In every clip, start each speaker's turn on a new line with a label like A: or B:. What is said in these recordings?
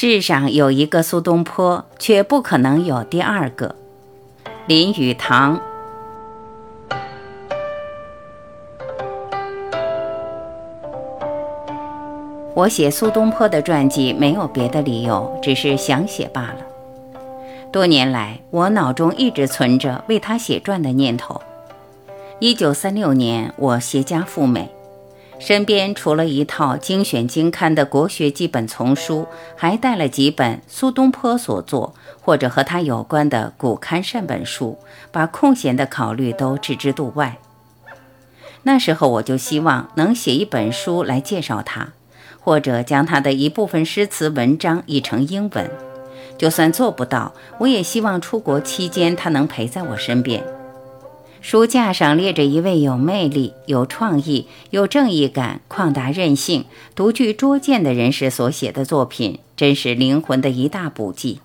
A: 世上有一个苏东坡，却不可能有第二个。林语堂。我写苏东坡的传记没有别的理由，只是想写罢了。多年来，我脑中一直存着为他写传的念头。一九三六年，我携家赴美。身边除了一套精选精刊的国学基本丛书，还带了几本苏东坡所作或者和他有关的古刊善本书，把空闲的考虑都置之度外。那时候我就希望能写一本书来介绍他，或者将他的一部分诗词文章译成英文。就算做不到，我也希望出国期间他能陪在我身边。书架上列着一位有魅力、有创意、有正义感、旷达任性、独具拙见的人士所写的作品，真是灵魂的一大补剂。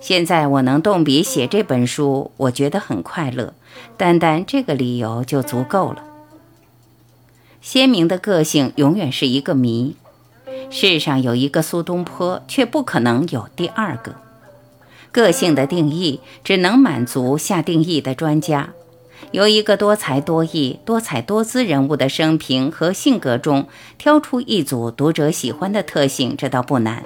A: 现在我能动笔写这本书，我觉得很快乐，单单这个理由就足够了。鲜明的个性永远是一个谜，世上有一个苏东坡，却不可能有第二个。个性的定义只能满足下定义的专家。由一个多才多艺、多彩多姿人物的生平和性格中挑出一组读者喜欢的特性，这倒不难。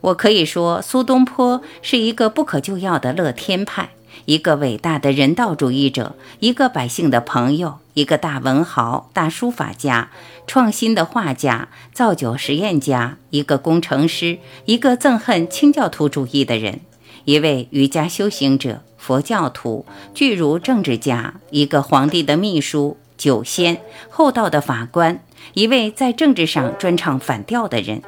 A: 我可以说，苏东坡是一个不可救药的乐天派，一个伟大的人道主义者，一个百姓的朋友，一个大文豪、大书法家、创新的画家、造酒实验家，一个工程师，一个憎恨清教徒主义的人。一位瑜伽修行者、佛教徒、巨儒政治家，一个皇帝的秘书、酒仙、厚道的法官，一位在政治上专唱反调的人，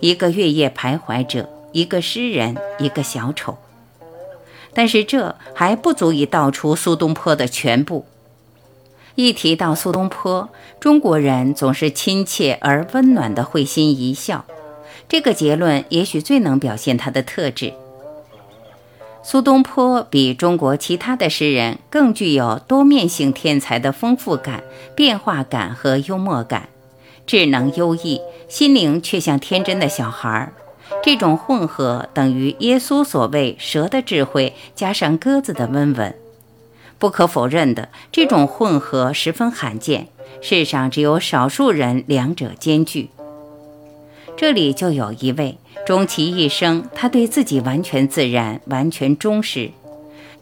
A: 一个月夜徘徊者，一个诗人，一个小丑。但是这还不足以道出苏东坡的全部。一提到苏东坡，中国人总是亲切而温暖的会心一笑。这个结论也许最能表现他的特质。苏东坡比中国其他的诗人更具有多面性天才的丰富感、变化感和幽默感，智能优异，心灵却像天真的小孩儿。这种混合等于耶稣所谓“蛇的智慧加上鸽子的温文”。不可否认的，这种混合十分罕见，世上只有少数人两者兼具。这里就有一位。终其一生，他对自己完全自然，完全忠实。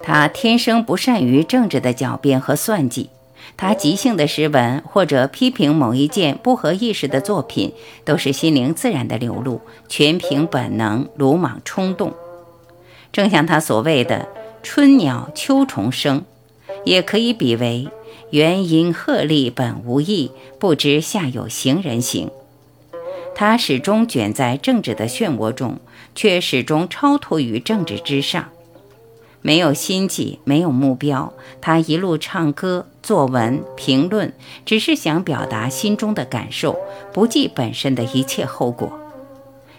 A: 他天生不善于政治的狡辩和算计。他即兴的诗文或者批评某一件不合意识的作品，都是心灵自然的流露，全凭本能、鲁莽冲动。正像他所谓的“春鸟秋虫声”，也可以比为“原因鹤唳本无意，不知下有行人行”。他始终卷在政治的漩涡中，却始终超脱于政治之上，没有心计，没有目标。他一路唱歌、作文、评论，只是想表达心中的感受，不计本身的一切后果。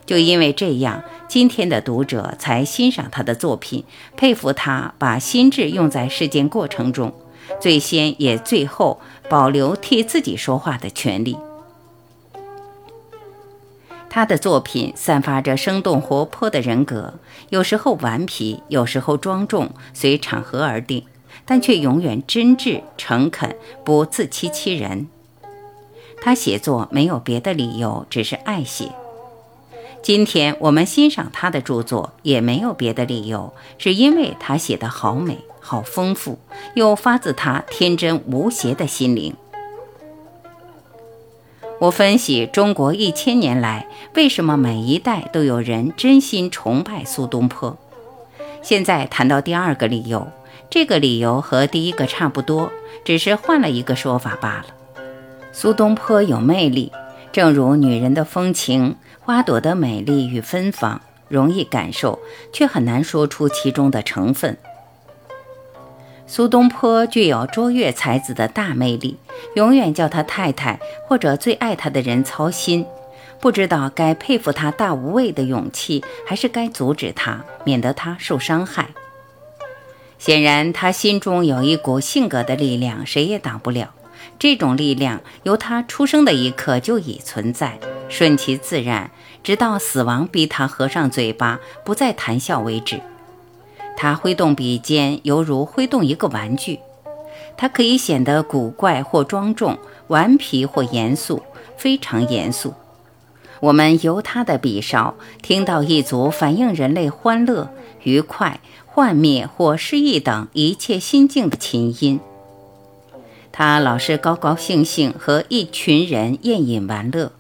A: 就因为这样，今天的读者才欣赏他的作品，佩服他把心智用在事件过程中，最先也最后保留替自己说话的权利。他的作品散发着生动活泼的人格，有时候顽皮，有时候庄重，随场合而定，但却永远真挚诚恳，不自欺欺人。他写作没有别的理由，只是爱写。今天我们欣赏他的著作，也没有别的理由，是因为他写得好美、好丰富，又发自他天真无邪的心灵。我分析中国一千年来，为什么每一代都有人真心崇拜苏东坡。现在谈到第二个理由，这个理由和第一个差不多，只是换了一个说法罢了。苏东坡有魅力，正如女人的风情、花朵的美丽与芬芳，容易感受，却很难说出其中的成分。苏东坡具有卓越才子的大魅力，永远叫他太太或者最爱他的人操心，不知道该佩服他大无畏的勇气，还是该阻止他，免得他受伤害。显然，他心中有一股性格的力量，谁也挡不了。这种力量由他出生的一刻就已存在，顺其自然，直到死亡逼他合上嘴巴，不再谈笑为止。他挥动笔尖，犹如挥动一个玩具。他可以显得古怪或庄重，顽皮或严肃，非常严肃。我们由他的笔梢听到一组反映人类欢乐、愉快、幻灭或失意等一切心境的琴音。他老是高高兴兴和一群人宴饮玩乐。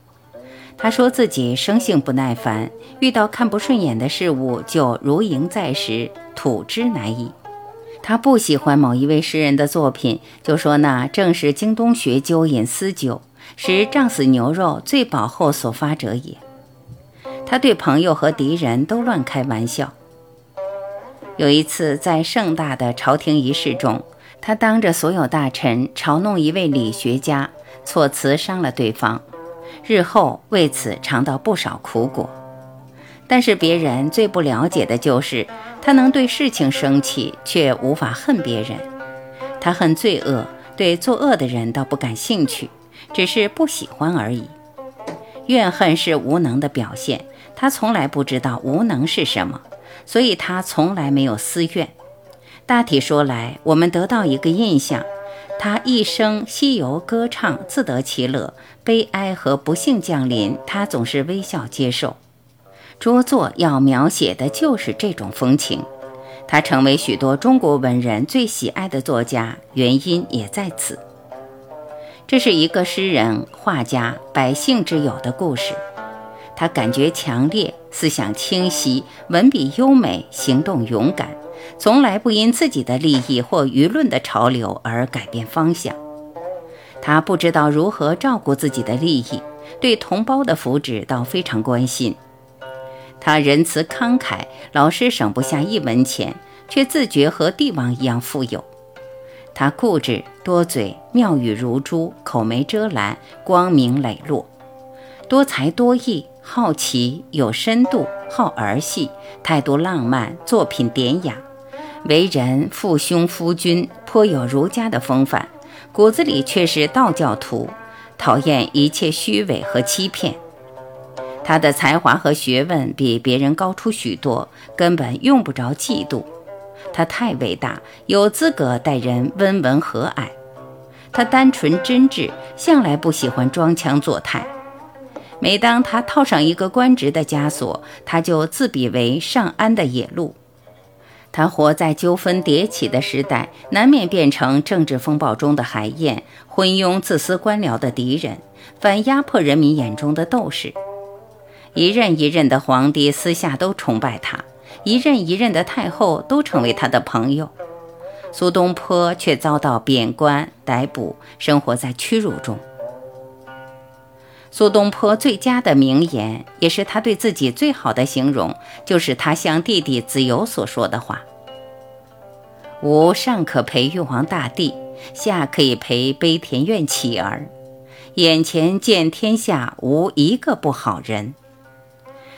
A: 他说自己生性不耐烦，遇到看不顺眼的事物就如蝇在石，吐之难已。他不喜欢某一位诗人的作品，就说那正是京东学究饮私酒，使胀死牛肉最饱后所发者也。他对朋友和敌人都乱开玩笑。有一次在盛大的朝廷仪式中，他当着所有大臣嘲弄一位理学家，措辞伤了对方，日后为此尝到不少苦果。但是别人最不了解的就是他能对事情生气，却无法恨别人。他恨罪恶，对作恶的人倒不感兴趣，只是不喜欢而已。怨恨是无能的表现，他从来不知道无能是什么，所以他从来没有私怨。大体说来，我们得到一个印象：他一生西游歌唱，自得其乐；悲哀和不幸降临，他总是微笑接受。拙作要描写的就是这种风情，他成为许多中国文人最喜爱的作家，原因也在此。这是一个诗人、画家、百姓之友的故事。他感觉强烈，思想清晰，文笔优美，行动勇敢，从来不因自己的利益或舆论的潮流而改变方向。他不知道如何照顾自己的利益，对同胞的福祉倒非常关心。他仁慈慷慨，老是省不下一文钱，却自觉和帝王一样富有。他固执多嘴，妙语如珠，口没遮拦，光明磊落，多才多艺，好奇有深度，好儿戏，态度浪漫，作品典雅，为人父兄夫君，颇有儒家的风范，骨子里却是道教徒，讨厌一切虚伪和欺骗。他的才华和学问比别人高出许多，根本用不着嫉妒。他太伟大，有资格待人温文和蔼。他单纯真挚，向来不喜欢装腔作态。每当他套上一个官职的枷锁，他就自比为上安的野鹿。他活在纠纷迭起的时代，难免变成政治风暴中的海燕，昏庸自私官僚的敌人，反压迫人民眼中的斗士。一任一任的皇帝私下都崇拜他，一任一任的太后都成为他的朋友。苏东坡却遭到贬官逮捕，生活在屈辱中。苏东坡最佳的名言，也是他对自己最好的形容，就是他向弟弟子由所说的话：“吾上可陪玉皇大帝，下可以陪悲田院乞儿，眼前见天下无一个不好人。”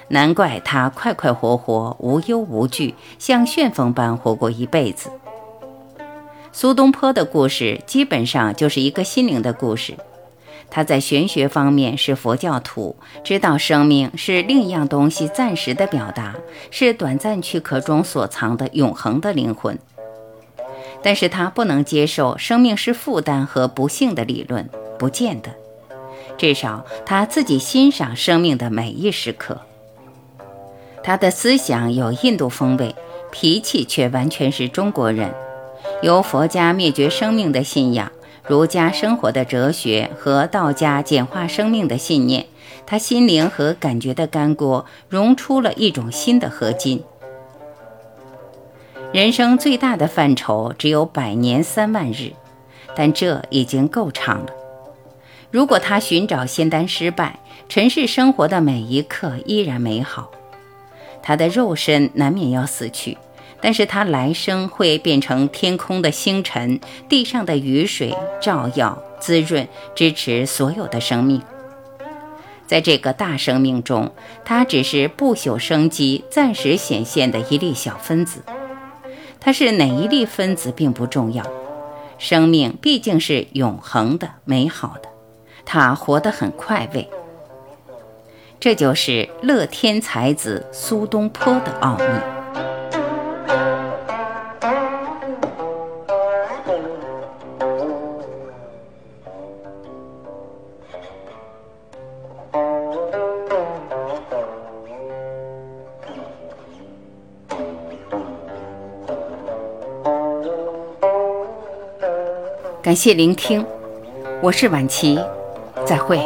A: 难怪他快快活活、无忧无惧，像旋风般活过一辈子。苏东坡的故事基本上就是一个心灵的故事。他在玄学方面是佛教徒，知道生命是另一样东西暂时的表达，是短暂躯壳中所藏的永恒的灵魂。但是他不能接受生命是负担和不幸的理论，不见得。至少他自己欣赏生命的每一时刻。他的思想有印度风味，脾气却完全是中国人。由佛家灭绝生命的信仰、儒家生活的哲学和道家简化生命的信念，他心灵和感觉的干锅融出了一种新的合金。人生最大的范畴只有百年三万日，但这已经够长了。如果他寻找仙丹失败，尘世生活的每一刻依然美好。他的肉身难免要死去，但是他来生会变成天空的星辰，地上的雨水，照耀、滋润、支持所有的生命。在这个大生命中，他只是不朽生机暂时显现的一粒小分子。它是哪一粒分子并不重要，生命毕竟是永恒的、美好的。它活得很快慰。这就是乐天才子苏东坡的奥秘。感谢聆听，我是晚琪，再会。